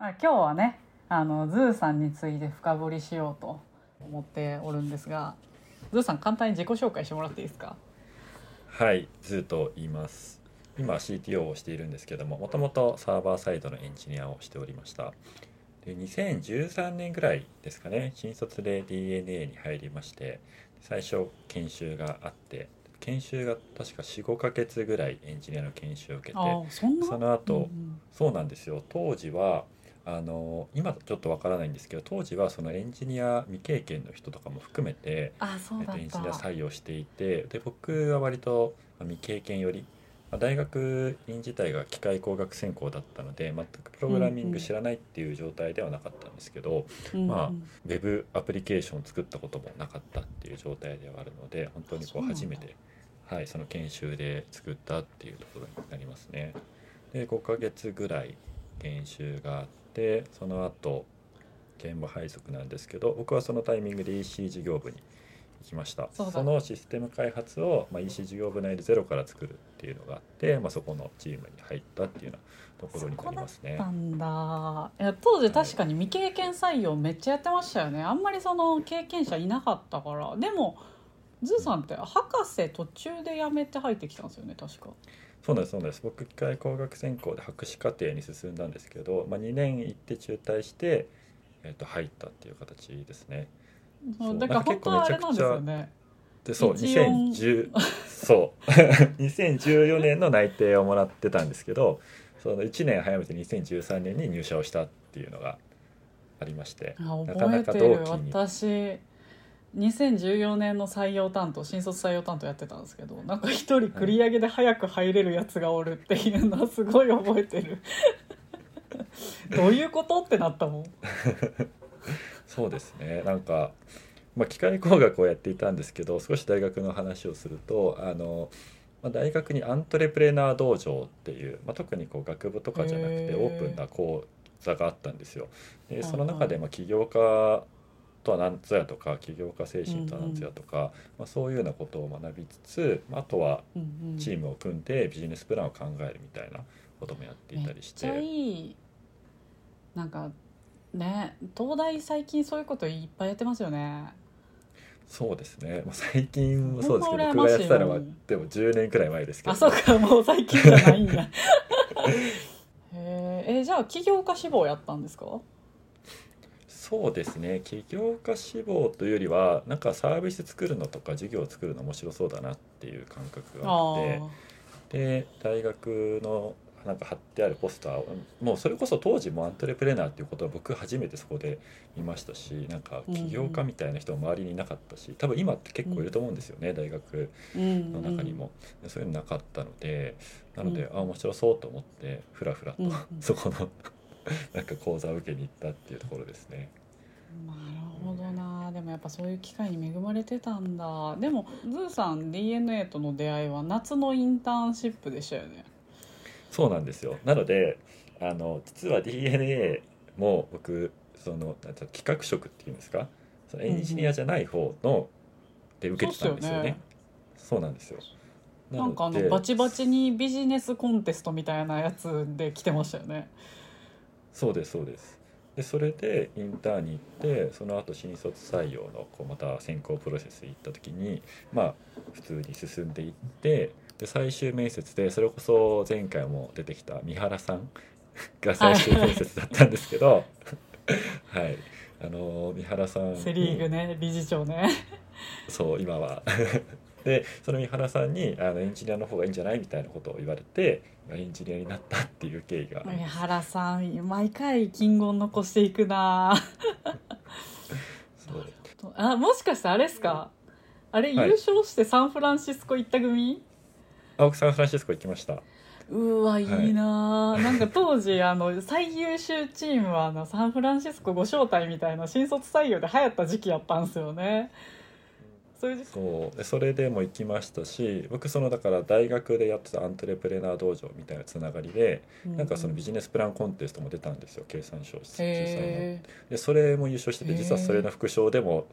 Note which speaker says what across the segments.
Speaker 1: あ今日はねあのズーさんについて深掘りしようと思っておるんですがズーさん簡単に自己紹介してもらっていいですか？
Speaker 2: はい、ズーと言います。今 CTO をしているんですけども、もともとサーバーサイドのエンジニアをしておりました。で2013年ぐらいですかね、新卒で DeNA に入りまして、最初研修があって、研修が確か4、5ヶ月ぐらいエンジニアの研修を受けて、
Speaker 1: そ
Speaker 2: の後、
Speaker 1: うんうん
Speaker 2: そうなんですよ当時はあの今ちょっとわからないんですけど当時はそのエンジニア未経験の人とかも含めて
Speaker 1: あそうだっ
Speaker 2: えっと、エンジニア
Speaker 1: た
Speaker 2: 採用していてで僕は割とまあ未経験より、まあ大学院自体が機械工学専攻だったので全くプログラミング知らないっていう状態ではなかったんですけど、
Speaker 1: うんうん。
Speaker 2: まあウェブアプリケーションを作ったこともなかったっていう状態ではあるので本当にこ
Speaker 1: そうなんだ。
Speaker 2: う初めてはい、その研修で作ったっていうところになりますね。で5ヶ月ぐらい研修があってその後現場配属なんですけど僕はそのタイミングで EC 事業部に行きました。
Speaker 1: そ
Speaker 2: のシステム開発を、まあ、EC 事業部内でゼロから作るっていうのがあって、まあ、そこのチームに入ったっていうようなところになりますね。
Speaker 1: だっ。たんだ。いや当時確かに未経験採用めっちゃやってましたよね。あんまりその経験者いなかったから。でもズーさんって博士途中で辞めて入ってきたんですよね確か
Speaker 2: そうなんですそうなんです。僕機械工学専攻で博士課程に進んだんですけど、まあ、2年行って中退して、えっと入ったっていう形ですね。そう
Speaker 1: だから本当はあれなんですよね。
Speaker 2: でそう
Speaker 1: 一音。
Speaker 2: 2010そう。2014年の内定をもらってたんですけどその1年早めて2013年に入社をしたっていうのがありまして
Speaker 1: あ
Speaker 2: なかなか同期に
Speaker 1: 私2014年の採用担当新卒採用担当やってたんですけどなんか一人繰り上げで早く入れるやつがおるっていうのはすごい覚えてる。どういうことってなったもん。
Speaker 2: そうですね。なんか、まあ、機械工学をやっていたんですけど少し大学の話をするとあの、まあ、大学にアントレプレナー道場っていう、まあ、特にこう学部とかじゃなくてオープンな講座があったんですよ。でその中でまあ起業家とは何ぞやとか起業家精神とは何ぞやとか、まあ、そういうようなことを学びつつあとは
Speaker 1: うんうん。
Speaker 2: チームを組んでビジネスプランを考えるみたいなこともやっていたりして。
Speaker 1: めっちゃいい。なんかね東大最近そういうこといっぱいやってますよね。
Speaker 2: そうですね、まあ、最近もそう。ですけど僕がやってたのは
Speaker 1: よ
Speaker 2: でも10年くらい前ですけど。
Speaker 1: あそうか。もう最近じゃないんや。へー。えじゃあ起業家志望やったんですか？
Speaker 2: そうですね。起業家志望というよりはなんかサービス作るのとか事業を作るの面白そうだなっていう感覚があ
Speaker 1: あ
Speaker 2: ってで大学のなんか貼ってあるポスターをもうそれこそ当時もアントレプレナーっていうことは僕初めてそこで見ましたしなんか起業家みたいな人も周りにいなかったし多分今って結構いると思うんですよね、大学
Speaker 1: うん。
Speaker 2: の中にも、そういうのなかったのでなので、
Speaker 1: うん。
Speaker 2: あ面白そうと思ってふらふらと、
Speaker 1: うんうん。
Speaker 2: そこのなんか講座を受けに行ったっていうところですね。
Speaker 1: なるほどな。でもやっぱそういう機会に恵まれてたんだ。でもズーさん DNA との出会いは夏のインターンシップでしたよね。
Speaker 2: そうなんですよ。なのであの実は DNA も僕その企画職っていうんですか？そのエンジニアじゃない方ので受けてたんですよね。そうなんですよ。
Speaker 1: なんかあ
Speaker 2: で
Speaker 1: のバチバチにビジネスコンテストみたいなやつで来てましたよね。
Speaker 2: そうですそうですでそれでインターンに行ってその後新卒採用のこうまた選考プロセス行った時にまあ普通に進んでいってで最終面接でそれこそ前回も出てきた三原さん が最終面接だったんですけど はい。あの三原さん。に
Speaker 1: セ・リーグね理事長ね。
Speaker 2: そう今はでその三原さんにあのエンジニアの方がいいんじゃないみたいなことを言われてエンジニアになったっていう経緯が
Speaker 1: 三原さん毎回金言残していくな
Speaker 2: そう。
Speaker 1: あもしかしてあれですか？あれ優
Speaker 2: はい。
Speaker 1: 勝してサンフランシスコ行った組、
Speaker 2: あ僕サンフランシスコ行きました。
Speaker 1: うわい。いなあ、なんか当時あの最優秀チームはあのサンフランシスコご招待みたいな新卒採用で流行った時期やったんですよねそういう時
Speaker 2: そう。でそれでも行きましたし僕そのだから大学でやってたアントレプレナー道場みたいなつながりで、なんかそのビジネスプランコンテストも出たんですよ経産省主催の。
Speaker 1: へ
Speaker 2: でそれも優勝してて実はそれの副賞でも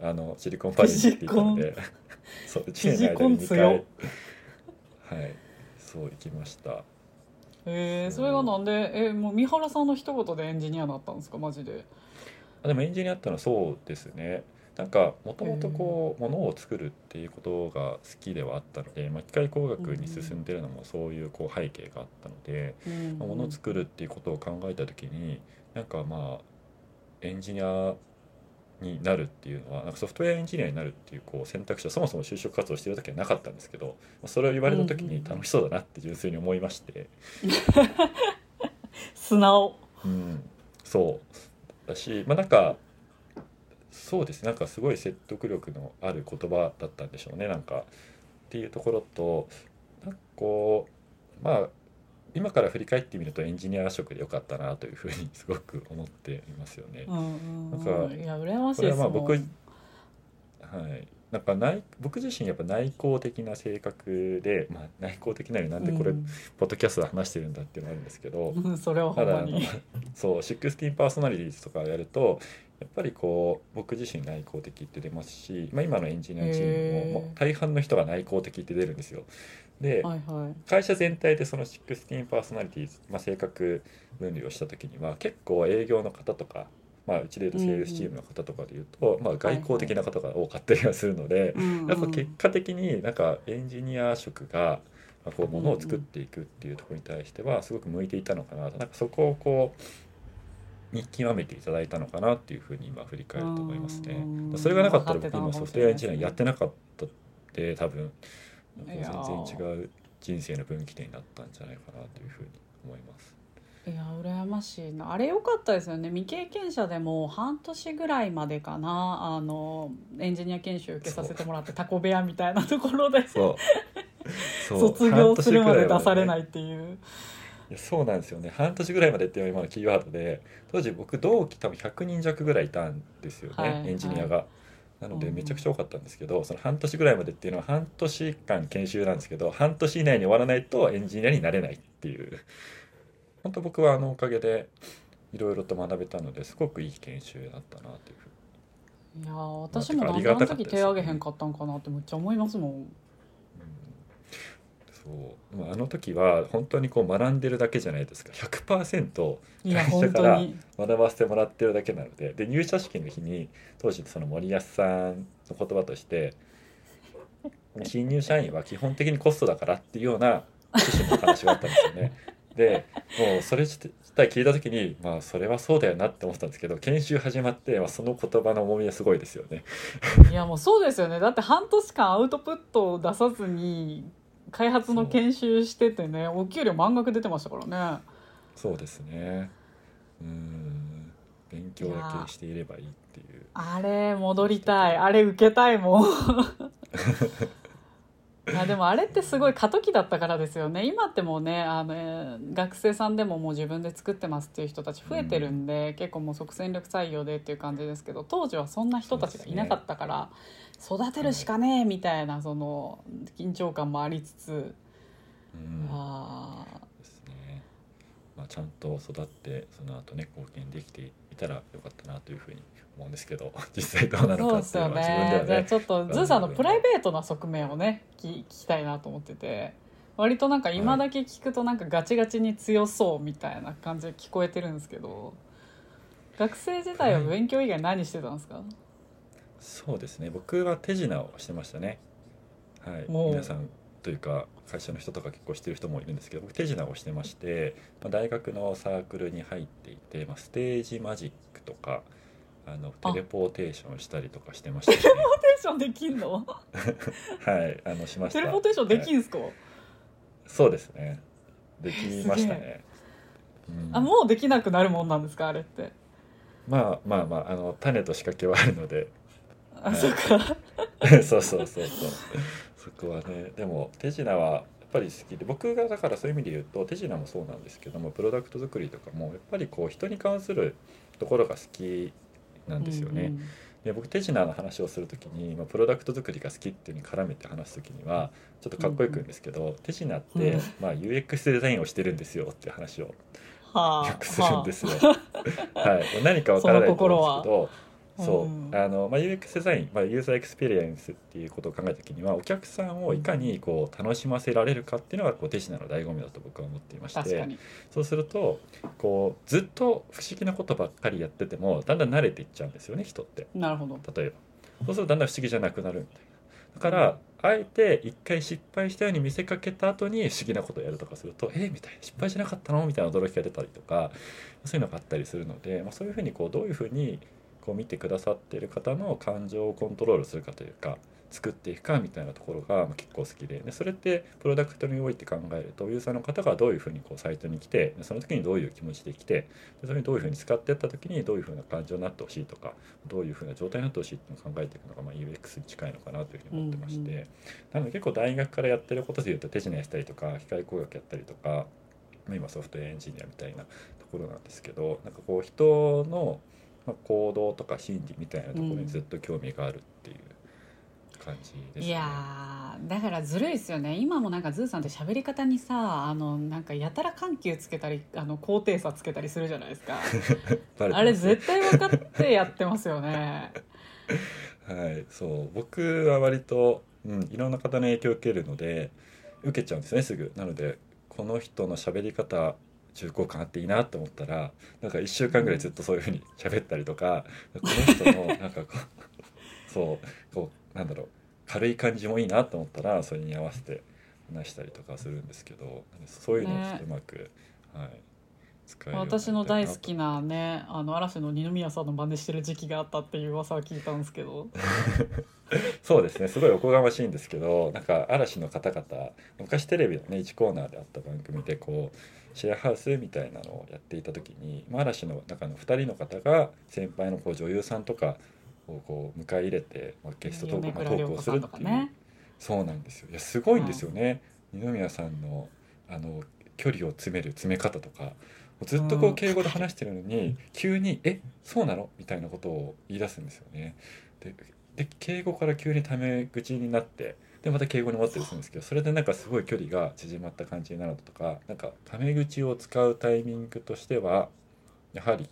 Speaker 2: あのシリコンバレーに行っていたので そう1年の間に2回。はい。そう行きました。
Speaker 1: えー、それがなんでえもう三原さんの一言でエンジニアになったんですかマジで。
Speaker 2: あでもエンジニアってのはそうですねなんかもともとこうものを作るっていうことが好きではあったので、まあ、機械工学に進んでるのもそういうこう背景があったので、
Speaker 1: うん。
Speaker 2: まあものを作るっていうことを考えた時になんかまあエンジニアになるっていうのはなんかソフトウェアエンジニアになるっていうこう選択肢はそもそも就職活動してる時はなかったんですけどまあそれを言われた時に楽しそうだなって純粋に思いまして、
Speaker 1: 素直。
Speaker 2: うん、そう。だしまあなんかそうですね。なんかすごい説得力のある言葉だったんでしょうね。なんかっていうところとなんかこうまあ今から振り返ってみるとエンジニア職でよかったなというふうにすごく思っていますよね。なんか
Speaker 1: うん。いや羨ましい
Speaker 2: これ
Speaker 1: ですもん。
Speaker 2: はまあ僕はい。なんか内僕自身やっぱ内向的な性格で、まあ、内向的なのになんでこれ、
Speaker 1: うん。
Speaker 2: ポッドキャストで話してるんだっていうのがあるんですけど、
Speaker 1: うんそれはほ
Speaker 2: ただあの
Speaker 1: んまに
Speaker 2: そう16パーソナリティーズとかやるとやっぱりこう僕自身内向的って出ますし、まあ、今のエンジニアチームももう大半の人が内向的って出るんですよ。で、
Speaker 1: はいはい。
Speaker 2: 会社全体でその16パーソナリティまあ、性格分類をした時には結構営業の方とか、まあ、うちでいうとセールスチームの方とかでいうと、まあ、外交的な方が多かったりはするので、やっぱ結果的になんかエンジニア職がまあこうものを作っていくっていうところに対してはすごく向いていたのかなと。なんかそこをこう見極めていただいたのかなっていうふうに今振り返ると思いますね。
Speaker 1: うん。
Speaker 2: それがなかったら僕今ソフトウェアエンジニアやってなかったって多分全然違う人生の分岐点になったんじゃないかなというふうに思います。
Speaker 1: いや羨ましいな。あれ良かったですよね。未経験者でも半年ぐらいまでかな。あのエンジニア研修受けさせてもらってタコ部屋みたいなところで。卒業するまで出され
Speaker 2: い
Speaker 1: ないっていう
Speaker 2: いやそうなんですよね。半年ぐらいまでっていうのが今のキーワードで当時僕同期多分100人弱ぐらいいたんですよね、
Speaker 1: はい
Speaker 2: エンジニアが。なので
Speaker 1: うん。
Speaker 2: めちゃくちゃ多かったんですけど、その半年ぐらいまでっていうのは半年間研修なんですけど半年以内に終わらないとエンジニアになれないっていう。本当僕はあのおかげでいろいろと学べたのですごくいい研修だったなというふう。に
Speaker 1: いや私も
Speaker 2: まあ
Speaker 1: なんであの時手挙げへんかったんかなってめっちゃ思いますもん
Speaker 2: そう。でもあの時は本当にこう学んでるだけじゃないですか。100%
Speaker 1: いや
Speaker 2: 会社
Speaker 1: 本
Speaker 2: から学ばせてもらってるだけなので。で入社式の日に当時その森保さんの言葉として新入社員は基本的にコストだからっていうような趣旨の話があったんですよね。でもうそれ自体聞いた時にまあそれはそうだよなって思ったんですけど研修始まって、まあ、その言葉の重みはすごいですよね。
Speaker 1: いやもうそうですよね。だって半年間アウトプットを出さずに開発の研修しててねお給料満額出てましたからね。
Speaker 2: そうですね。うん。勉強だけしていればいいっていう。
Speaker 1: あれ戻りたい。あれ受けたいもん。いやでもあれってすごい過渡期だったからですよね。今ってもうねあのえー学生さんでももう自分で作ってますっていう人たち増えてるんで、結構もう即戦力採用でっていう感じですけど当時はそんな人たちがいなかったから、育てるしかねえみたいなその緊張感もありつつ、
Speaker 2: うん。
Speaker 1: あ
Speaker 2: ですね、まあ、ちゃんと育ってその後ね貢献できていたらよかったなというふうに思うんですけど 実際どうなかっていうのは自分で
Speaker 1: ねじゃあ
Speaker 2: はね
Speaker 1: ちょっとズーさんのプライベートな側面をね聞聞きたいなと思ってて。割となんか今だけ聞くとなんかガチガチに強そうみたいな感じで聞こえてるんですけど学生時代は勉強以外何してたんですか、
Speaker 2: そうですね。僕は手品をしてましたね。はい。皆さんというか会社の人とか結構してる人もいるんですけど僕手品をしてまして、まあ、大学のサークルに入っていて、まあ、ステージマジックとかあの
Speaker 1: あ。
Speaker 2: テレポーテーションしたりとかしてましたね
Speaker 1: テレポーテーションできんの？
Speaker 2: はい。あのしました。
Speaker 1: テレポーテーションでき
Speaker 2: はい
Speaker 1: んすか、
Speaker 2: そうですね。できましたね、うん。
Speaker 1: あもうできなくなるもんなんですかあれって？
Speaker 2: まあまあまああの種と仕掛けはあるので
Speaker 1: あ、
Speaker 2: はい
Speaker 1: そっか。
Speaker 2: そうそうそうそう。そこはね。でも手品はやっぱり好きで僕がだからそういう意味で言うと手品もそうなんですけどもプロダクト作りとかもやっぱりこう人に関するところが好きなんですよね。
Speaker 1: うんうん
Speaker 2: で僕手品の話をする時に、まあ、プロダクト作りが好きっていうのに絡めて話す時にはちょっとかっこよく言うんですけど、手品って、
Speaker 1: うん
Speaker 2: まあ、UX デザインをしてるん。ですよっていう話を
Speaker 1: はあ
Speaker 2: よくするんですよ。はい、何かわからないと思うんですけど、そう、
Speaker 1: うん。
Speaker 2: あのまあ、UX デザイン、まあ、ユーザーエクスペリエンスっていうことを考えた時にはお客さんをいかにこう楽しませられるかっていうのがこう手品の醍醐味だと僕は思っていましてそうするとこうずっと不思議なことばっかりやっててもだんだん慣れていっちゃうんですよね人って。
Speaker 1: なるほど。
Speaker 2: 例えば。そうするとだんだん不思議じゃなくなるみたいな。だからあえて一回失敗したように見せかけた後に不思議なことをやるとかすると「えみたいな。失敗じゃなかったの?」みたいな驚きが出たりとかそういうのがあったりするので、まあ、そういうふうにこうどういうふうにこう見てくださっている方の感情をコントロールするかというか作っていくかみたいなところがまあ結構好きで。でそれってプロダクトにおいて考えるとユーザーの方がどういうふうにこうサイトに来てでその時にどういう気持ちで来てでそれにどういうふうに使っていった時にどういうふうな感情になってほしいとかどういうふうな状態になってほしいっていうのを考えていくのがまあ UX に近いのかなというふうに思ってまして、
Speaker 1: うんうん。
Speaker 2: なので結構大学からやってることでいうと手品やったりとか機械工学やったりとかまあ今ソフトウェアエンジニアみたいなところなんですけどなんかこう人のまあ行動とか心理みたいなところにずっと興味があるっていう感じですね。
Speaker 1: いやーだからずるいですよね。今もなんかズーさんって喋り方にさあのなんかやたら緩急つけたりあの高低差つけたりするじゃないですか。あれ絶対分かってやってますよね。
Speaker 2: はい、そう。僕は割と、うん、いろんな方の影響を受けるので受けちゃうんですねすぐ。なのでこの人の喋り方重厚感あっていいなと思ったらなんか1週間ぐらいずっとそういうふうに喋ったりとか、この人のなんかこう そうこうなんだろう軽い感じもいいなと思ったらそれに合わせて話したりとかするんですけどそういうのをちょっとうまく、はい、使えるようになりたいな
Speaker 1: 私の大好きなねあの嵐の二宮さんの真似してる時期があったっていう噂は聞いたんですけど。
Speaker 2: そうですね。すごいおこがましいんですけどなんか嵐の方々昔テレビのね1コーナーであった番組でこうシェアハウスみたいなのをやっていた時に、まあ、嵐の中の2人の方が先輩のこう女優さんとかをこう迎え入れて、まあ、ゲストトーク,、まあ、トークをするっていう、
Speaker 1: ね。
Speaker 2: そうなんですよ。いやすごいんですよね、二宮さんのあの距離を詰める詰め方とかずっとこ
Speaker 1: う
Speaker 2: うん敬語で話してるのに、急に「えそうなの?」みたいなことを言い出すんですよね。でで敬語から急にタメ口になってでまた敬語に戻ったりするんですけどそれでなんかすごい距離が縮まった感じになるのとかなんかタメ口を使うタイミングとしてはやはり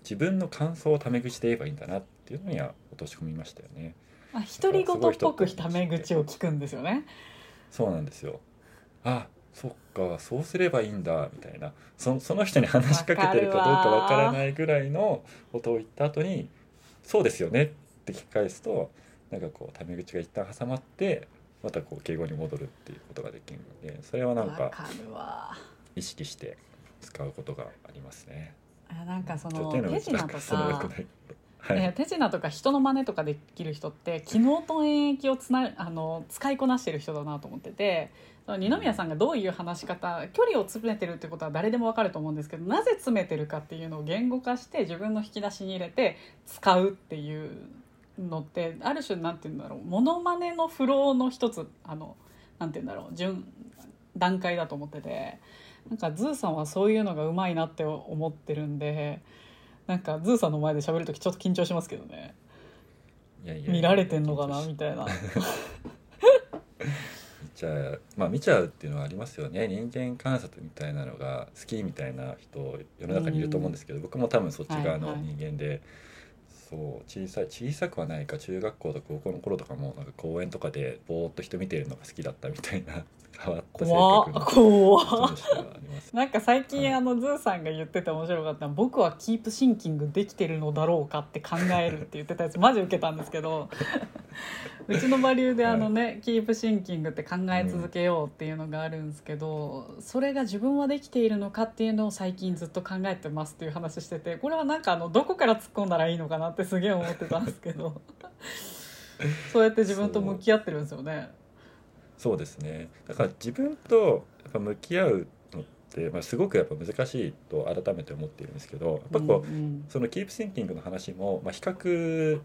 Speaker 2: 自分の感想をタメ口で言えばいいんだなっていうのには落とし込みましたよね。
Speaker 1: まあ独り言っぽくタメ口を聞くんですよね
Speaker 2: そうなんですよ。あそっかそうすればいいんだみたいな。そその人に話しかけてるかどうかわからないぐらいのことを言った後に「そうですよね」って聞き返すとなんかこうタメ口が一旦挟まってまたこう敬語に戻るっていうことができるのでそれはなんか意識して使うことがありますね。
Speaker 1: あなんかその
Speaker 2: 手
Speaker 1: 品とか
Speaker 2: かその良くないけど。はい、
Speaker 1: ね手品とか人の真似とかできる人って機能と演疫をつなあの使いこなしてる人だなと思ってて二宮さんがどういう話し方距離を詰めてるってことは誰でもわかると思うんですけどなぜ詰めてるかっていうのを言語化して自分の引き出しに入れて使うっていうのってある種なんて言うんだろうモノマネのフローの一つあのなんて言うんだろう順段階だと思っててなんかズーさんはそういうのがうまいなって思ってるんで。なんかズーさんの前で喋る時ちょっと緊張しますけどね。
Speaker 2: いやいや
Speaker 1: 見られてんのかな？みたいな。
Speaker 2: 見ちゃう。まあ見ちゃうっていうのはありますよね。人間観察みたいなのが好きみたいな人世の中にいると思うんですけど、僕も多分そっち側の
Speaker 1: はいはい。
Speaker 2: 人間で、そう小さい小さくはないか中学校とか高校の頃とかもなんか公園とかでぼーっと人見てるのが好きだったみたいな変わった性格。
Speaker 1: なんか最近
Speaker 2: はい
Speaker 1: あのズーさんが言ってて面白かったのは僕は Keep Thinking できてるのだろうかって考えるって言ってたやつマジ受けたんですけど うちのバリューであのね、 Keep Thinking って考え続けようっていうのがあるんですけど、それが自分はできているのかっていうのを最近ずっと考えてますっていう話しててこれはなんかあのどこから突っ込んだらいいのかなってすげえ思ってたんですけど そうやって自分と向き合ってるんですよね。
Speaker 2: そうですね。だから自分とやっぱ向き合うのって、まあ、すごくやっぱ難しいと改めて思っているんですけどやっぱこう、
Speaker 1: うんうん。
Speaker 2: そのキープシンキングの話も、まあ、比較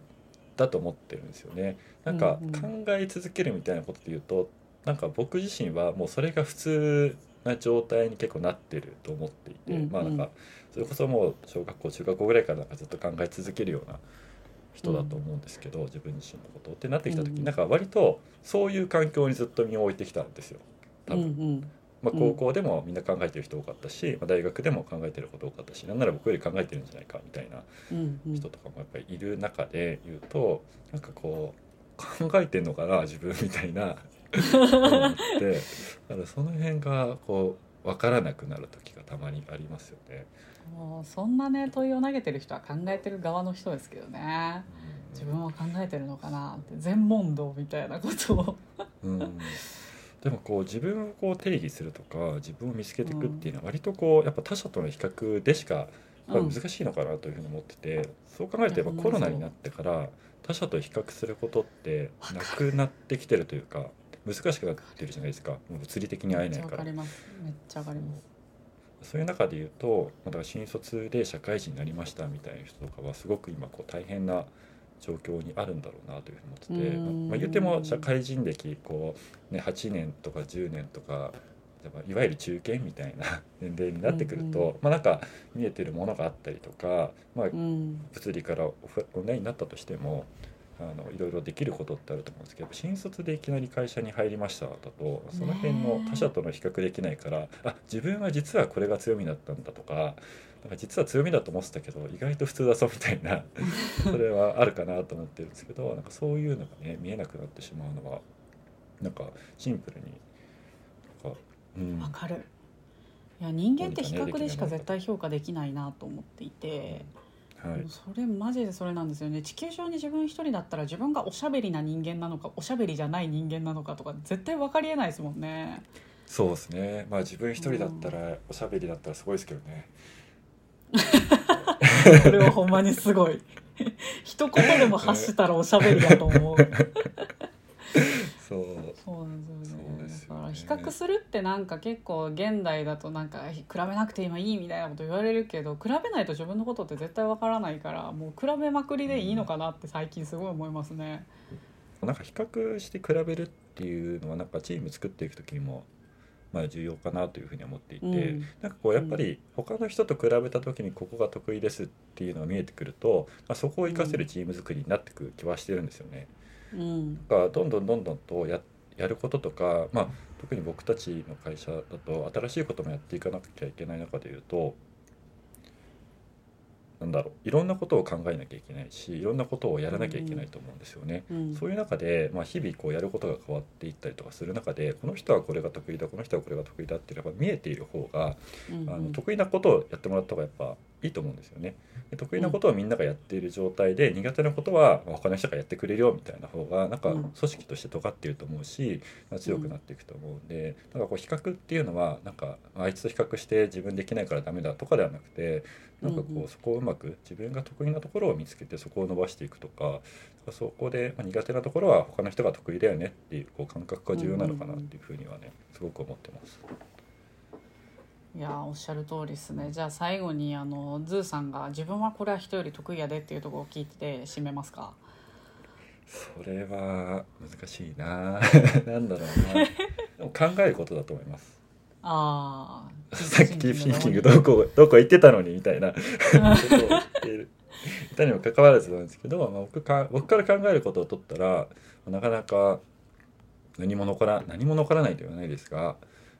Speaker 2: だと思ってるんですよね。なんか
Speaker 1: うんうん。
Speaker 2: 考え続けるみたいなことで言うとなんか僕自身はもうそれが普通な状態に結構なってると思っていて、
Speaker 1: うんうん。
Speaker 2: まあなんかそれこそもう小学校中学校ぐらいからなんかずっと考え続けるような人だと思うんですけど、自分自身のことってなってきた時
Speaker 1: うん
Speaker 2: なんか割とそういう環境にずっと身を置いてきたんですよ。多
Speaker 1: うんう
Speaker 2: 分。
Speaker 1: ん。
Speaker 2: まあ、高校でもみんな考えてる人多かったし、まあ、大学でも考えてること多かったしなんなら僕より考えてるんじゃないかみたいな人とかもやっぱりいる中で言うとなんかこう考えてんのかな自分みたいな。思ってだからその辺がこう分からなくなる時がたまにありますよね。
Speaker 1: もうそんなね問いを投げてる人は考えてる側の人ですけどね。
Speaker 2: うん。
Speaker 1: 自分は考えてるのかなって全問答みたいなことを。
Speaker 2: うん。でもこう自分をこう定義するとか自分を見つけていくっていうのは割とこうやっぱ他者との比較でしか難しいのかなというふうに思ってて、そう考えるとやっぱコロナになってから他者と比較することってなくなってきてるというか難しくなってるじゃないですか。もう物理的に会えないか
Speaker 1: から。めっちゃわかります。
Speaker 2: そういう中で言うとまあだから新卒で社会人になりましたみたいな人とかはすごく今こう大変な状況にあるんだろうなというふうに思ってて、
Speaker 1: うん。
Speaker 2: まあ、言っても社会人歴こう、ね、8年とか10年とかいわゆる中堅みたいな 年齢になってくると、
Speaker 1: うんうん。
Speaker 2: まあなんか見えてるものがあったりとか、まあ、
Speaker 1: うん。
Speaker 2: 物理からオンラインになったとしてもあのいろいろできることってあると思うんですけど新卒でいきなり会社に入りましただとその辺の他者との比較できないから、あ自分は実はこれが強みだったんだとかなんか実は強みだと思ってたけど意外と普通だぞみたいな それはあるかなと思ってるんですけどなんかそういうのがね見えなくなってしまうのはなんかシンプルになんか、うん。
Speaker 1: わかる。いや人間って比較でしか絶対評価できないなと思っていて、
Speaker 2: はい、
Speaker 1: それマジでそれなんですよね。地球上に自分一人だったら自分がおしゃべりな人間なのかおしゃべりじゃない人間なのかとか絶対分かりえないですもんね。
Speaker 2: そうですね。まあ自分一人だったらおしゃべりだったらすごいですけどね。
Speaker 1: これはほんまにすごい。一言でも発したらおしゃべりだと思う
Speaker 2: そう
Speaker 1: そうなんですよ
Speaker 2: そう
Speaker 1: ね
Speaker 2: ですよね
Speaker 1: だから比較するってなんか結構現代だとなんか比べなくて今いいみたいなこと言われるけど比べないと自分のことって絶対わからないからもう比べまくりでいいのかなって最近すごい思いますね。
Speaker 2: なんか比較して比べるっていうのはなんかチーム作っていく時にもまあ重要かなというふうに思っていて、
Speaker 1: うん
Speaker 2: なんかこうやっぱり他の人と比べた時にここが得意ですっていうのが見えてくると、まあ、そこを活かせるチーム作りになってくる気はしてるんですよね。
Speaker 1: うん
Speaker 2: だからどんどんどんどんとややることとか、まあ、特に僕たちの会社だと新しいこともやっていかなきゃいけない中でいうとなんだろういろんなことを考えなきゃいけないしいろんなことをやらなきゃいけないと思うんですよね。
Speaker 1: うん。
Speaker 2: そういう中で、まあ、日々こうやることが変わっていったりとかする中でこの人はこれが得意だこの人はこれが得意だっていうのが見えている方が
Speaker 1: うん。
Speaker 2: あの得意なことをやってもらった方がやっぱいいと思うんですよね。で得意なことをみんながやっている状態で苦手なことはまあ他の人がやってくれるよみたいな方がなんか
Speaker 1: うん
Speaker 2: 組織として尖っていると思うし、まあ強くなっていくと思うんでなんかこう比較っていうのはなんかあいつと比較して自分できないからダメだとかではなくてなんかこ
Speaker 1: う
Speaker 2: そこをうまく自分が得意なところを見つけてそこを伸ばしていくとかそこでまあ苦手なところは他の人が得意だよねっていうこう感覚が重要なのかなっていうふうにはねすごく思ってます。
Speaker 1: いやおっしゃる通りですね。じゃあ最後にあのズーさんが自分はこれは人より得意やでっていうところを聞いて締めますか？
Speaker 2: それは難しいな。なんだろうな。考えることだと思います。
Speaker 1: ああ
Speaker 2: さっき Keep Thinking どうこう言ってたのにみたいな。ことを言っている。言ったにもかかわらずなんですけど、まあ、僕か僕から考えることを取ったらなかなか何も残ら何も残らないとは言わないですが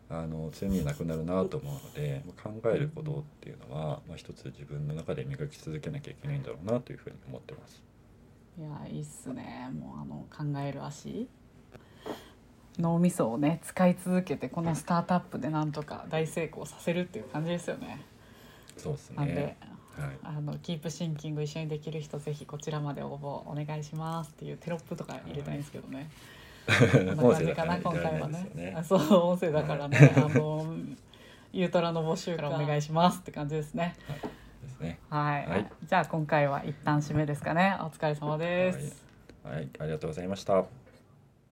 Speaker 2: あの強みがなくなるなと思うので考えることっていうのは、まあ、一つ自分の中で磨き続けなきゃいけないんだろうなというふうに思ってます。
Speaker 1: いやいいっすねもうあの考える足脳みそをね使い続けてこのスタートアップでなんとか大成功させるっていう感じですよね。
Speaker 2: そうです
Speaker 1: なんで
Speaker 2: ね、はい
Speaker 1: あのキープシンキング一緒にできる人ぜひこちらまで応募お願いしますっていうテロップとか入れたいんですけどね。こんな
Speaker 2: 音
Speaker 1: 感じかな
Speaker 2: 声だからね
Speaker 1: あそう音声だからね。あのユートラの募集からお願いしますって感じですね。
Speaker 2: ですね。
Speaker 1: はい。
Speaker 2: はい
Speaker 1: じゃあ今回は一旦締めですかね。お疲れ様です。
Speaker 2: はい、ありがとうございました。